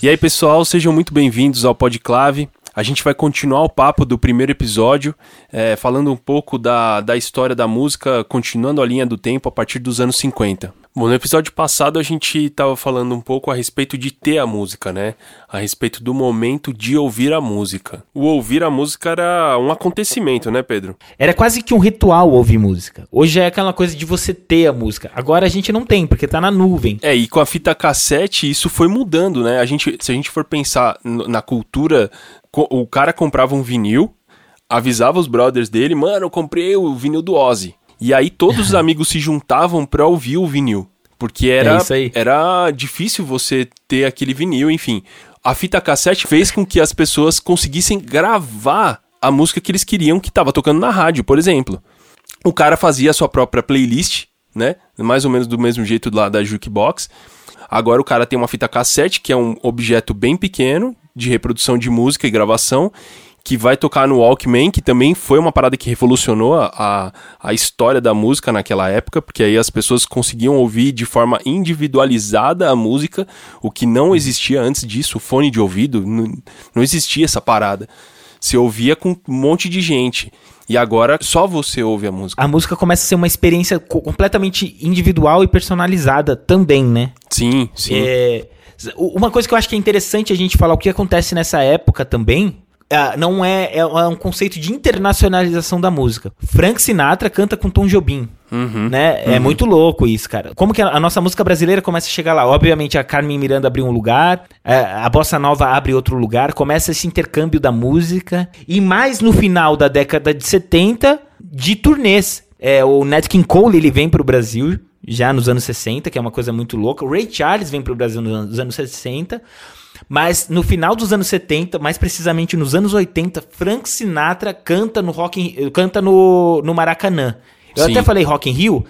E aí, pessoal, sejam muito bem-vindos ao Podclave. A gente vai continuar o papo do primeiro episódio, é, falando um pouco da, da história da música, continuando a linha do tempo a partir dos anos 50. Bom, no episódio passado a gente estava falando um pouco a respeito de ter a música, né? A respeito do momento de ouvir a música. O ouvir a música era um acontecimento, né, Pedro? Era quase que um ritual ouvir música. Hoje é aquela coisa de você ter a música. Agora a gente não tem, porque tá na nuvem. É, e com a fita cassete isso foi mudando, né? A gente, se a gente for pensar na cultura, o cara comprava um vinil, avisava os brothers dele, mano, eu comprei o vinil do Ozzy. E aí todos os amigos se juntavam pra ouvir o vinil. Porque era, é era difícil você ter aquele vinil, enfim. A fita cassete fez com que as pessoas conseguissem gravar a música que eles queriam que estava tocando na rádio, por exemplo. O cara fazia a sua própria playlist, né? Mais ou menos do mesmo jeito lá da jukebox. Agora o cara tem uma fita cassete, que é um objeto bem pequeno de reprodução de música e gravação, que vai tocar no Walkman, que também foi uma parada que revolucionou a, a história da música naquela época, porque aí as pessoas conseguiam ouvir de forma individualizada a música, o que não existia antes disso, o fone de ouvido, não, não existia essa parada. Você ouvia com um monte de gente. E agora só você ouve a música. A música começa a ser uma experiência completamente individual e personalizada também, né? Sim, sim. É... Uma coisa que eu acho que é interessante a gente falar o que acontece nessa época também Uh, não é, é, é, um conceito de internacionalização da música. Frank Sinatra canta com Tom Jobim. Uhum, né? É uhum. É muito louco isso, cara. Como que a, a, nossa música brasileira começa a chegar lá? Obviamente a Carmen Miranda abriu um lugar, a, é, a Bossa Nova abre outro lugar, começa esse intercâmbio da música. E mais no final da década de 70, de turnês. É, o Nat King Cole ele vem pro Brasil já nos anos 60, que é uma coisa muito louca. O Ray Charles vem pro Brasil nos anos 60. Mas no final dos anos 70, mais precisamente nos anos 80, Frank Sinatra canta no Rock canta no, no Maracanã. Eu Sim. até falei Rock in Rio,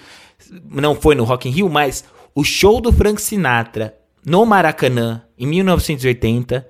não foi no Rock in Rio, mas o show do Frank Sinatra no Maracanã em 1980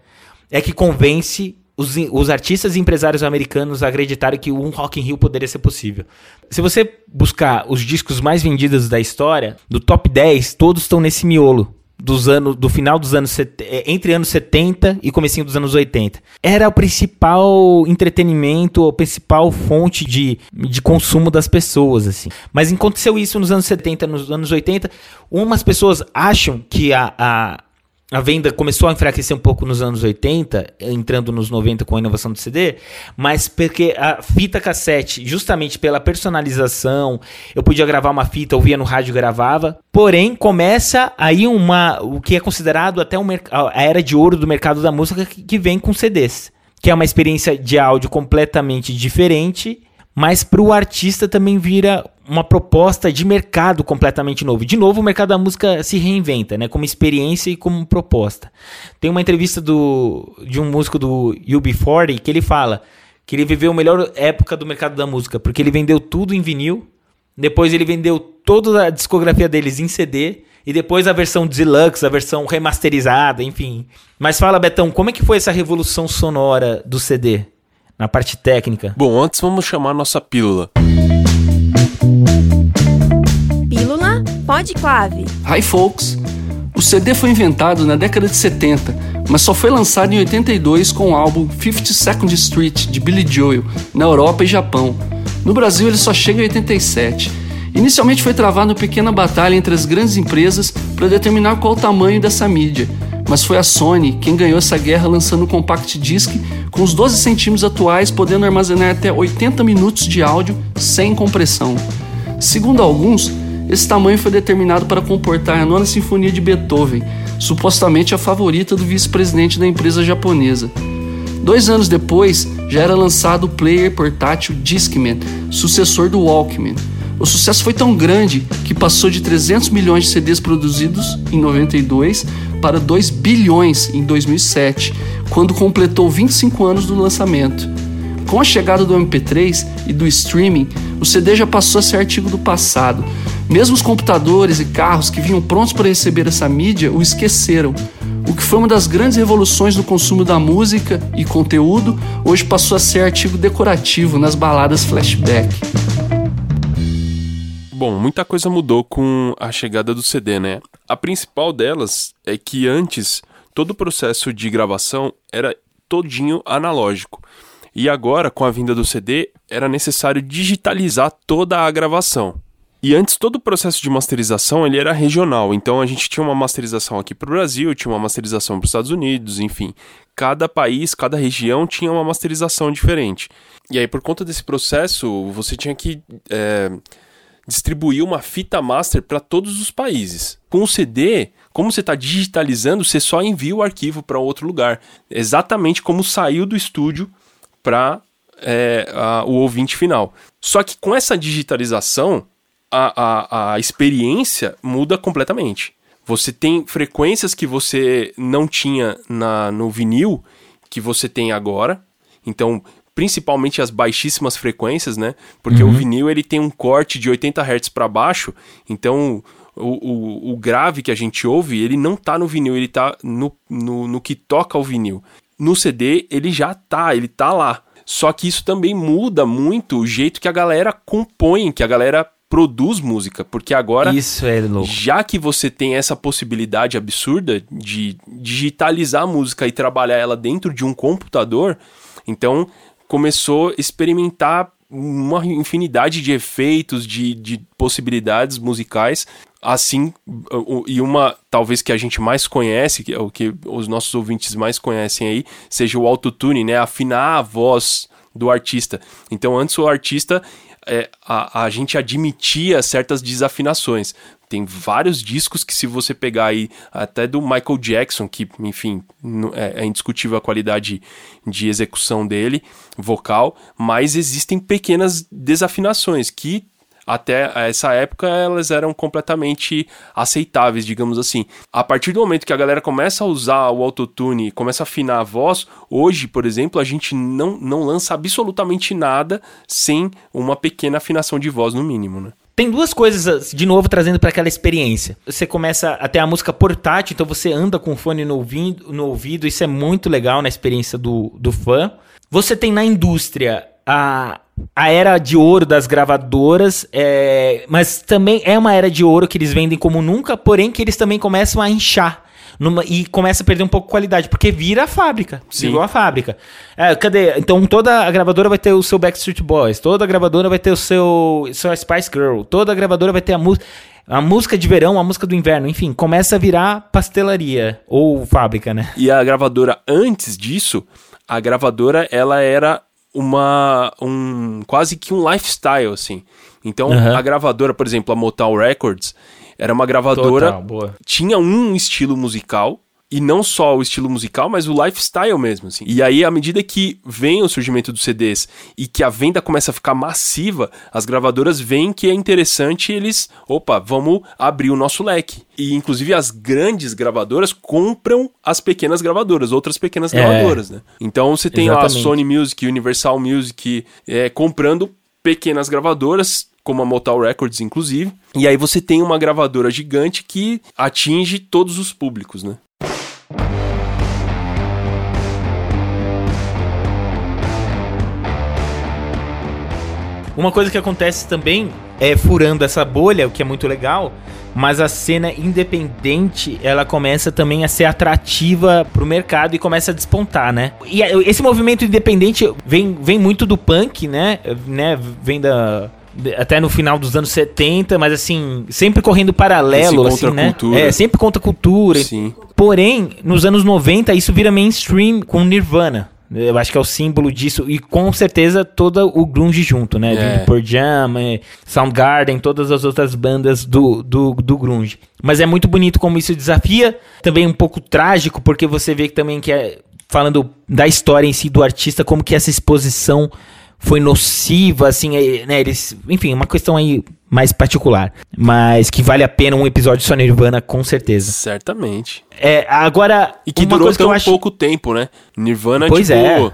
é que convence os, os artistas e empresários americanos a acreditarem que um Rock in Rio poderia ser possível. Se você buscar os discos mais vendidos da história, do top 10, todos estão nesse miolo dos anos do final dos anos é, entre anos 70 e comecinho dos anos 80. Era o principal entretenimento, a principal fonte de, de consumo das pessoas assim. Mas aconteceu isso nos anos 70, nos anos 80, umas pessoas acham que a, a a venda começou a enfraquecer um pouco nos anos 80, entrando nos 90 com a inovação do CD, mas porque a fita cassete, justamente pela personalização, eu podia gravar uma fita, ouvia no rádio gravava. Porém, começa aí uma o que é considerado até um, a era de ouro do mercado da música que, que vem com CDs, que é uma experiência de áudio completamente diferente mas para o artista também vira uma proposta de mercado completamente novo. De novo, o mercado da música se reinventa, né? Como experiência e como proposta. Tem uma entrevista do, de um músico do UB40 que ele fala que ele viveu a melhor época do mercado da música, porque ele vendeu tudo em vinil, depois ele vendeu toda a discografia deles em CD, e depois a versão deluxe, a versão remasterizada, enfim. Mas fala, Betão, como é que foi essa revolução sonora do CD? Na parte técnica. Bom, antes vamos chamar nossa pílula. Pílula Pode Clave. Hi folks. O CD foi inventado na década de 70, mas só foi lançado em 82 com o álbum 52nd Street de Billy Joel na Europa e Japão. No Brasil ele só chega em 87. Inicialmente foi travado uma pequena batalha entre as grandes empresas para determinar qual o tamanho dessa mídia mas foi a Sony quem ganhou essa guerra lançando o Compact Disc com os 12 centímetros atuais podendo armazenar até 80 minutos de áudio sem compressão. Segundo alguns, esse tamanho foi determinado para comportar a nona sinfonia de Beethoven, supostamente a favorita do vice-presidente da empresa japonesa. Dois anos depois, já era lançado o player portátil Discman, sucessor do Walkman. O sucesso foi tão grande que passou de 300 milhões de CDs produzidos em 92 para 2 bilhões em 2007, quando completou 25 anos do lançamento. Com a chegada do MP3 e do streaming, o CD já passou a ser artigo do passado. Mesmo os computadores e carros que vinham prontos para receber essa mídia o esqueceram. O que foi uma das grandes revoluções no consumo da música e conteúdo, hoje passou a ser artigo decorativo nas baladas flashback. Bom, muita coisa mudou com a chegada do CD, né? A principal delas é que antes todo o processo de gravação era todinho analógico. E agora, com a vinda do CD, era necessário digitalizar toda a gravação. E antes todo o processo de masterização ele era regional, então a gente tinha uma masterização aqui para o Brasil, tinha uma masterização para os Estados Unidos, enfim, cada país, cada região tinha uma masterização diferente. E aí por conta desse processo você tinha que é, distribuir uma fita master para todos os países. Com o CD, como você está digitalizando, você só envia o arquivo para outro lugar, exatamente como saiu do estúdio para é, o ouvinte final. Só que com essa digitalização a, a, a experiência muda completamente. Você tem frequências que você não tinha na, no vinil, que você tem agora. Então, principalmente as baixíssimas frequências, né? Porque uhum. o vinil ele tem um corte de 80 Hz para baixo, então o, o, o, grave que a gente ouve, ele não tá no vinil, ele tá no, no, no que toca o vinil. No CD, ele já tá, ele tá lá. Só que isso também muda muito o jeito que a galera compõe, que a galera produz música, porque agora Isso é louco. já que você tem essa possibilidade absurda de digitalizar a música e trabalhar ela dentro de um computador, então começou a experimentar uma infinidade de efeitos, de, de possibilidades musicais, assim, e uma talvez que a gente mais conhece, que é o que os nossos ouvintes mais conhecem aí, seja o autotune, né, afinar a voz do artista. Então antes o artista é, a, a gente admitia certas desafinações. Tem vários discos que, se você pegar aí, até do Michael Jackson, que, enfim, é, é indiscutível a qualidade de execução dele, vocal, mas existem pequenas desafinações que até essa época elas eram completamente aceitáveis, digamos assim. A partir do momento que a galera começa a usar o autotune, começa a afinar a voz, hoje, por exemplo, a gente não, não lança absolutamente nada sem uma pequena afinação de voz, no mínimo, né? Tem duas coisas, de novo, trazendo para aquela experiência. Você começa a ter a música portátil, então você anda com o fone no ouvido, no ouvido, isso é muito legal na experiência do, do fã. Você tem na indústria a, a era de ouro das gravadoras, é, mas também é uma era de ouro que eles vendem como nunca, porém que eles também começam a inchar. Numa, e começa a perder um pouco de qualidade, porque vira a fábrica. Sim. Virou a fábrica. É, cadê? Então toda a gravadora vai ter o seu Backstreet Boys, toda a gravadora vai ter o seu, seu Spice Girl, toda a gravadora vai ter a música. A música de verão, a música do inverno, enfim, começa a virar pastelaria ou fábrica, né? E a gravadora, antes disso, a gravadora ela era uma um quase que um lifestyle assim. Então uhum. a gravadora, por exemplo, a Motown Records, era uma gravadora Total, tinha um estilo musical e não só o estilo musical, mas o lifestyle mesmo, assim. E aí, à medida que vem o surgimento dos CDs e que a venda começa a ficar massiva, as gravadoras veem que é interessante eles, opa, vamos abrir o nosso leque. E inclusive as grandes gravadoras compram as pequenas gravadoras, outras pequenas é. gravadoras, né? Então você tem lá a Sony Music, Universal Music é, comprando pequenas gravadoras, como a Motown Records, inclusive. E aí você tem uma gravadora gigante que atinge todos os públicos, né? Uma coisa que acontece também é furando essa bolha, o que é muito legal, mas a cena independente, ela começa também a ser atrativa pro mercado e começa a despontar, né? E esse movimento independente vem, vem muito do punk, né? né? Vem da até no final dos anos 70, mas assim, sempre correndo paralelo, assim, né? Cultura. É, sempre contra a cultura. Sim. Porém, nos anos 90, isso vira mainstream com Nirvana. Eu acho que é o símbolo disso. E com certeza todo o grunge junto, né? É. Por Jam, é, Soundgarden, todas as outras bandas do, do, do grunge. Mas é muito bonito como isso desafia. Também um pouco trágico, porque você vê que também que é... Falando da história em si do artista, como que essa exposição foi nociva, assim, né? Eles, enfim, uma questão aí mais particular, mas que vale a pena um episódio só Nirvana com certeza. Certamente. É, agora e que durou tão acho... pouco tempo, né? Nirvana pois tipo é.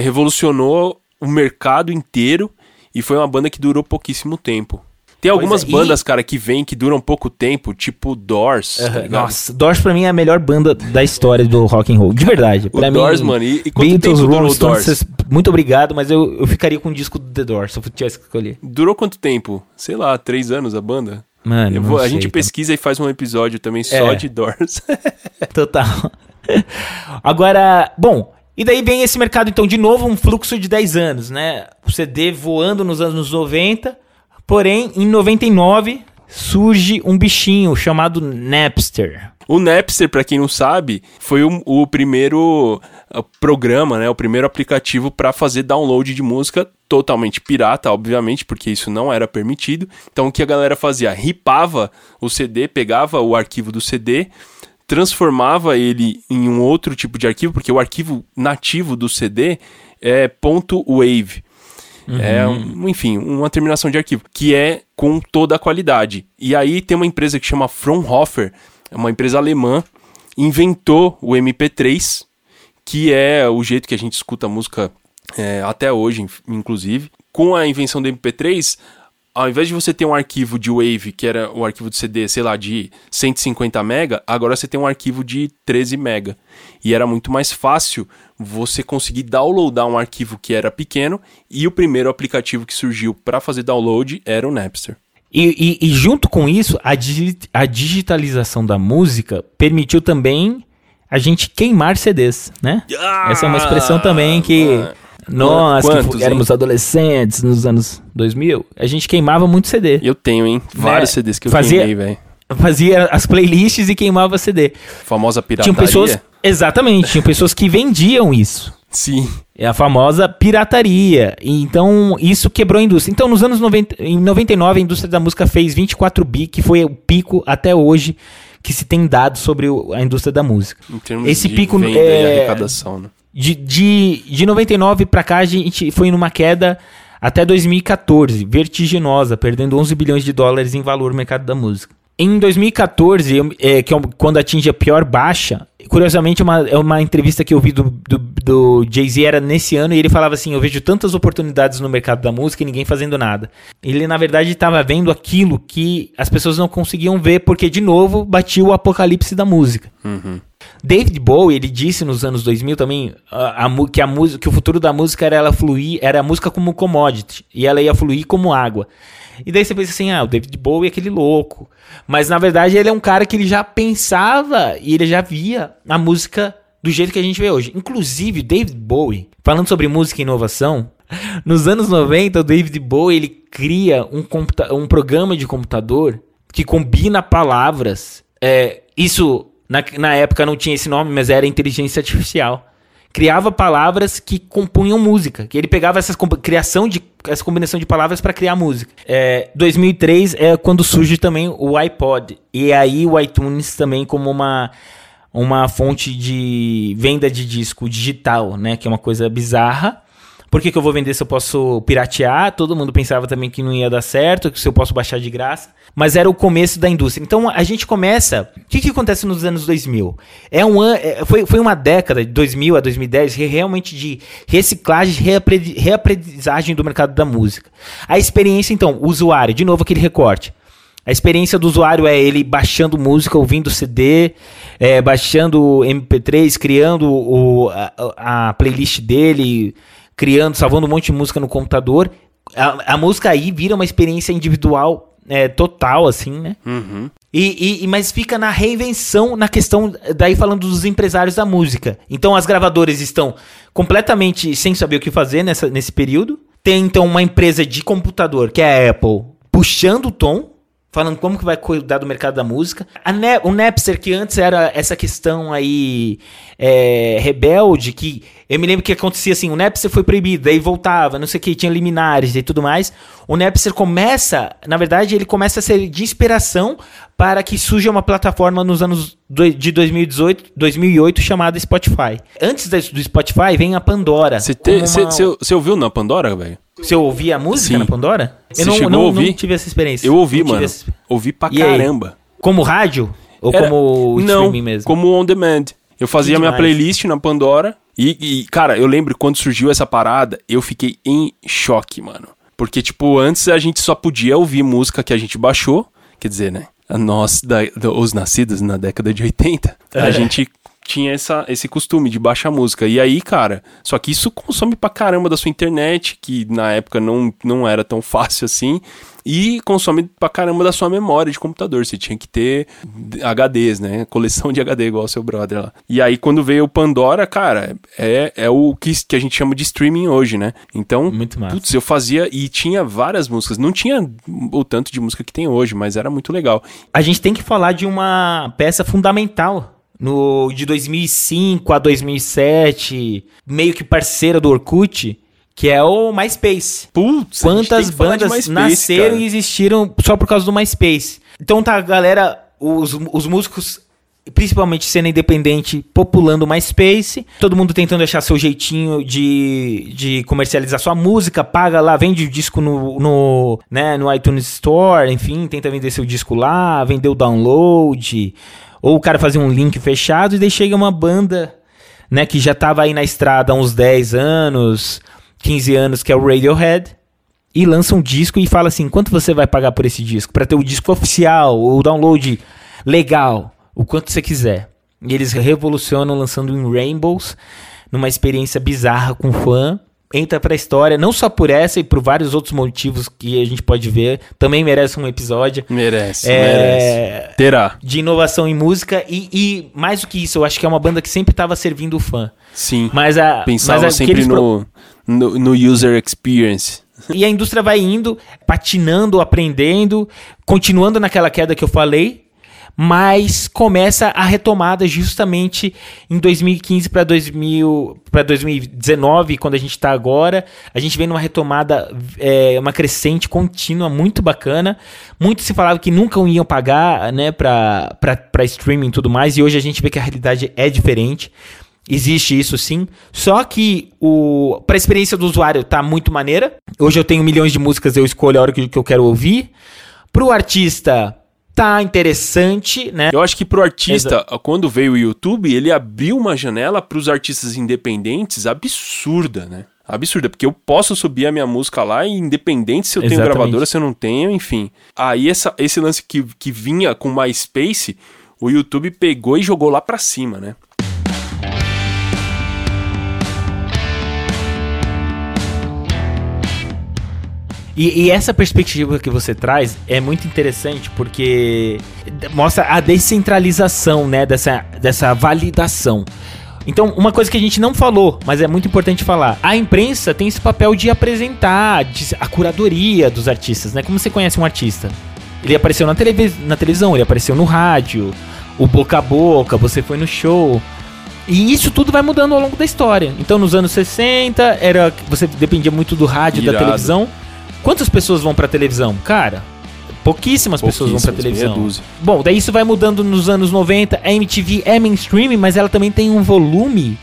revolucionou o mercado inteiro e foi uma banda que durou pouquíssimo tempo. Tem algumas é, bandas, e... cara, que vêm que duram pouco tempo, tipo Doors. Tá Nossa, Doors pra mim é a melhor banda da história do rock and roll, de verdade. Pra o mim, Doors, mano, e, e quanto Beatles, tempo Stones, Doors? muito obrigado, mas eu, eu ficaria com o disco do The Doors, se eu tivesse que escolher. Durou quanto tempo? Sei lá, três anos a banda? Mano, vou, a gente pesquisa e faz um episódio também só é. de Doors. Total. Agora, bom, e daí vem esse mercado, então, de novo, um fluxo de 10 anos, né? O CD voando nos anos 90, porém, em 99 surge um bichinho chamado Napster. O Napster, pra quem não sabe, foi o, o primeiro uh, programa, né? O primeiro aplicativo para fazer download de música totalmente pirata, obviamente, porque isso não era permitido. Então o que a galera fazia? Ripava o CD, pegava o arquivo do CD, transformava ele em um outro tipo de arquivo, porque o arquivo nativo do CD é .wave. É, um, enfim, uma terminação de arquivo, que é com toda a qualidade. E aí tem uma empresa que chama Fraunhofer, é uma empresa alemã, inventou o MP3, que é o jeito que a gente escuta música é, até hoje, in- inclusive. Com a invenção do MP3, ao invés de você ter um arquivo de Wave, que era o arquivo de CD, sei lá, de 150 mega, agora você tem um arquivo de 13 mega. E era muito mais fácil você conseguir downloadar um arquivo que era pequeno, e o primeiro aplicativo que surgiu para fazer download era o Napster. E, e- e junto com isso, a, digi- a digitalização da música permitiu também a gente queimar CDs, né? Essa é uma expressão também que nós que Quantos, fu- éramos adolescentes nos anos 2000, a gente queimava muito CD. Eu tenho, hein? Vários CDs que eu Fazia- queimei, velho. Fazia as playlists e queimava CD. Famosa pirataria. Tinham pessoas, exatamente, tinham pessoas que vendiam isso. Sim. É a famosa pirataria. Então, isso quebrou a indústria. Então, nos anos 90, em 99, a indústria da música fez 24 bi, que foi o pico até hoje que se tem dado sobre a indústria da música. Em termos Esse de pico venda é- e arrecadação, né? De, de, de 99 pra cá, a gente foi numa queda até 2014, vertiginosa, perdendo 11 bilhões de dólares em valor no mercado da música. Em 2014, eu- é, que é um- quando atinge a pior baixa, curiosamente, uma, é uma entrevista que eu vi do, do, do Jay-Z, era nesse ano, e ele falava assim: Eu vejo tantas oportunidades no mercado da música e ninguém fazendo nada. Ele, na verdade, estava vendo aquilo que as pessoas não conseguiam ver, porque, de novo, batia o apocalipse da música. David Bowie, ele disse nos anos 2000 também a, a que, a música, que o futuro da música era ela fluir, era a música como commodity, e ela ia fluir como água. E daí você pensa assim, ah, o David Bowie é aquele louco. Mas na verdade ele é um cara que ele já pensava e ele já via a música do jeito que a gente vê hoje. Inclusive, David Bowie, falando sobre música e inovação, nos anos 90, o David Bowie ele cria um, um programa de computador que combina palavras. É, isso, na, na época não tinha esse nome, mas era inteligência artificial. Criava palavras que compunham música. Que ele pegava essa criação de essa combinação de palavras para criar música. É, 2003 é quando surge também o iPod. E aí o iTunes também como uma uma fonte de venda de disco digital, né? Que é uma coisa bizarra. Por que, que eu vou vender se eu posso piratear? Todo mundo pensava também que não ia dar certo, que se eu posso baixar de graça. Mas era o começo da indústria. Então a gente começa. O que, que acontece nos anos 2000? É um an... é- foi, foi uma década, de 2000 a 2010, re- realmente de reciclagem, reapre- reaprendizagem do mercado da música. A experiência, então, o usuário, de novo aquele recorte. A experiência do usuário é ele baixando música, ouvindo CD, é, baixando MP3, criando o, a, a playlist dele, criando, salvando um monte de música no computador. A, a música aí vira uma experiência individual é, total, assim, né? Uhum. E, e- mas fica na reinvenção, na questão, daí falando dos empresários da música. Então as gravadoras estão completamente sem saber o que fazer nessa, nesse período. Tem então uma empresa de computador, que é a Apple, puxando o tom, falando como que vai cuidar do mercado da música. Ne- o Napster, que antes era essa questão aí é, rebelde, que eu me lembro que acontecia assim, o Napster foi proibido, daí voltava, não sei o que, tinha liminares e tudo mais. O Napster começa, na verdade, ele começa a ser de inspiração para que surja uma plataforma nos anos de 2018, 2008 chamada Spotify. Antes do Spotify vem a Pandora. Uma- você ouviu na Pandora, velho? Você ouvia a música Sim. na Pandora? Você eu não, chegou não, a ouvir? não tive essa experiência. Eu ouvi, mano. essa- Ouvi pra E aí? caramba. Como rádio? Ou Era- como Não, streaming mesmo? como on demand. Eu fazia minha playlist na Pandora e, e, cara, eu lembro quando surgiu essa parada, eu fiquei em choque, mano. Porque, tipo, antes a gente só podia ouvir música que a gente baixou, quer dizer, né? Nós, da- do- os nascidos na década de 80, É. a gente tinha essa, esse costume de baixar música. E aí, cara, só que isso consome pra caramba da sua internet, que na época não, não era tão fácil assim. E consome pra caramba da sua memória de computador. Você tinha que ter HDs, né? Coleção de HD, igual o seu brother lá. E aí, quando veio o Pandora, cara, é, é o que, que a gente chama de streaming hoje, né? Então, Muito massa. putz, eu fazia e tinha várias músicas. Não tinha o tanto de música que tem hoje, mas era muito legal. A gente tem que falar de uma peça fundamental. No, de 2005 a 2007, meio que parceira do Orkut, que é o MySpace. Putz, Quantas bandas nasceram e existiram só por causa do MySpace. Então tá, a galera, os, os músicos, principalmente cena independente, populando o MySpace. Todo mundo tentando achar seu jeitinho de, de comercializar sua música. Paga lá, vende o disco no, no, né, no iTunes Store, enfim, tenta vender seu disco lá, vender o download. Ou o cara fazia um link fechado e daí chega uma banda, né, que já tava aí na estrada há uns 10 anos, 15 anos, que é o Radiohead, e lança um disco e fala assim: quanto você vai pagar por esse disco? Para ter o disco oficial, o download legal, o quanto você quiser. E eles revolucionam lançando em Rainbows, numa experiência bizarra com fã. Entra pra história, não só por essa e por vários outros motivos que a gente pode ver. Também merece um episódio. Merece, É, merece. Terá. De inovação em música e, e mais do que isso, eu acho que é uma banda que sempre estava servindo o fã. Sim. Mas a Pensava mas sempre pro- no, no, no user experience. E a indústria vai indo, patinando, aprendendo, continuando naquela queda que eu falei, mas começa a retomada justamente em 2015 para 2000 para 2019, quando a gente está agora. A gente vem numa retomada, é, uma crescente contínua, muito bacana. Muito se falava que nunca iam pagar né, para streaming e tudo mais, e hoje a gente vê que a realidade é diferente. Existe isso sim. Só que o para a experiência do usuário tá muito maneira. Hoje eu tenho milhões de músicas, eu escolho a hora que, que eu quero ouvir. Pro artista tá interessante, né? Eu acho que pro artista, quando veio o YouTube, ele abriu uma janela pros artistas independentes absurda, né? Absurda, porque eu posso subir a minha música lá e independente se eu tenho Exatamente. gravadora, se eu não tenho, enfim. Aí essa, esse lance que, que vinha com MySpace, o YouTube pegou e jogou lá pra cima, né? E, e essa perspectiva que você traz é muito interessante porque mostra a descentralização, né, dessa, dessa validação. Então, uma coisa que a gente não falou, mas é muito importante falar. A imprensa tem esse papel de apresentar de- a curadoria dos artistas, né? Como você conhece um artista? Ele apareceu na, televis na televisão, ele apareceu no rádio, o boca a boca, você foi no show. E isso tudo vai mudando ao longo da história. Então, nos anos 60, era você dependia muito do rádio, da Irado. televisão. Quantas pessoas vão pra televisão? Cara, pouquíssimas pessoas vão pra Pouquíssimas, televisão. Bom, daí isso vai mudando nos anos 90. A MTV é mainstream, mas ela também tem um volume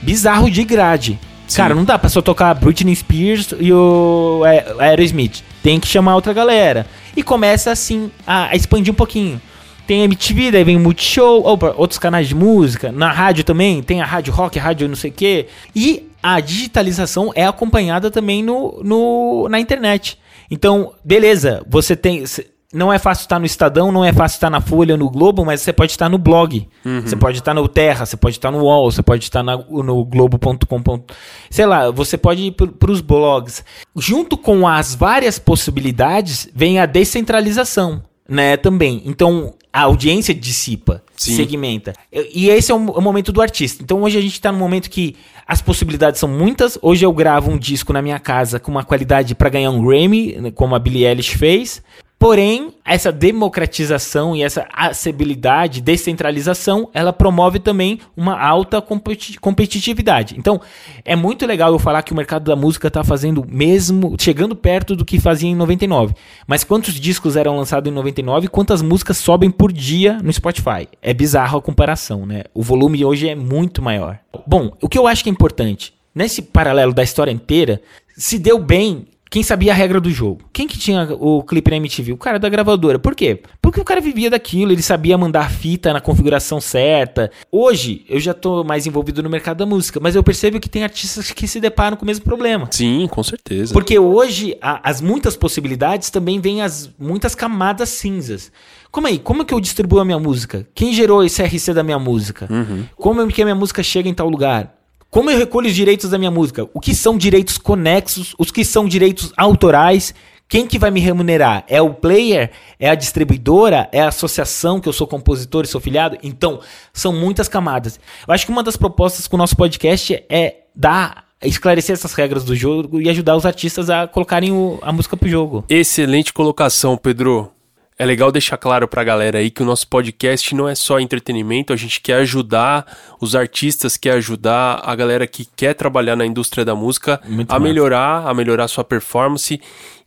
bizarro de grade. Sim. Cara, não dá pra só tocar Britney Spears e o é, Aerosmith. Tem que chamar outra galera. E começa assim a, expandir um pouquinho. Tem a MTV, daí vem o Multishow, opa, outros canais de música. Na rádio também, tem a rádio rock, a rádio não sei o quê. E a digitalização é acompanhada também no, no, na internet. Então, beleza, você tem. Não é fácil estar no Estadão, não é fácil estar na Folha, no Globo, mas você pode estar no blog. Você pode estar no Terra, você pode estar no UOL, você pode estar na- no Globo.com. Sei lá, você pode ir para os blogs. Junto com as várias possibilidades, vem a descentralização, né? Também. Então, a audiência dissipa, Sim. segmenta. E esse é o, o momento do artista. Então, hoje a gente está num momento que as possibilidades são muitas. Hoje eu gravo um disco na minha casa com uma qualidade para ganhar um Grammy, né, como a Billie Eilish fez. Porém, essa democratização e essa acessibilidade, descentralização, ela promove também uma alta competi- competitividade. Então, é muito legal eu falar que o mercado da música está fazendo mesmo, chegando perto do que fazia em 99. Mas quantos discos eram lançados em 99 e quantas músicas sobem por dia no Spotify? É bizarro a comparação, né? O volume hoje é muito maior. Bom, o que eu acho que é importante, nesse paralelo da história inteira, se deu bem Quem sabia a regra do jogo? Quem que tinha o clipe na MTV? O cara da gravadora. Por quê? Porque o cara vivia daquilo, ele sabia mandar fita na configuração certa. Hoje, eu já tô mais envolvido no mercado da música, mas eu percebo que tem artistas que se deparam com o mesmo problema. Sim, com certeza. Porque hoje, a, as muitas possibilidades também vêm as muitas camadas cinzas. Como aí? Como é que eu distribuo a minha música? Quem gerou esse RC da minha música? Uhum. Como é que a minha música chega em tal lugar? Como eu recolho os direitos da minha música? O que são direitos conexos? Os que são direitos autorais? Quem que vai me remunerar? É o player? É a distribuidora? É a associação que eu sou compositor e sou filiado? Então, são muitas camadas. Eu acho que uma das propostas com o nosso podcast é dar esclarecer essas regras do jogo e ajudar os artistas a colocarem o, a música pro jogo. Excelente colocação, Pedro. É legal deixar claro pra galera aí que o nosso podcast não é só entretenimento, a gente quer ajudar os artistas, quer ajudar a galera que quer trabalhar na indústria da música Muito a massa. melhorar, a melhorar sua performance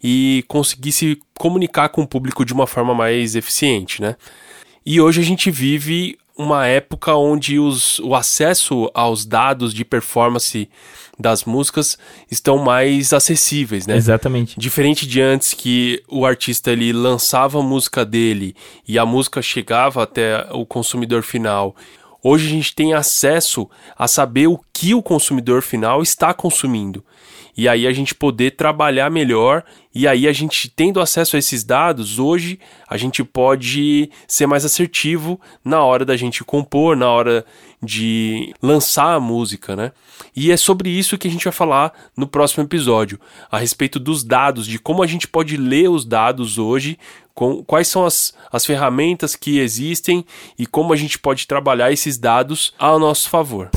e conseguir se comunicar com o público de uma forma mais eficiente, né? E hoje a gente vive uma época onde os, o acesso aos dados de performance das músicas estão mais acessíveis, né? Exatamente. Diferente de antes que o artista ele lançava a música dele e a música chegava até o consumidor final. Hoje a gente tem acesso a saber o que o consumidor final está consumindo. E aí a gente poder trabalhar melhor e aí a gente tendo acesso a esses dados, hoje a gente pode ser mais assertivo na hora da gente compor, na hora de lançar a música, né? E é sobre isso que a gente vai falar no próximo episódio, a respeito dos dados, de como a gente pode ler os dados hoje, com, quais são as, as ferramentas que existem e como a gente pode trabalhar esses dados ao nosso favor.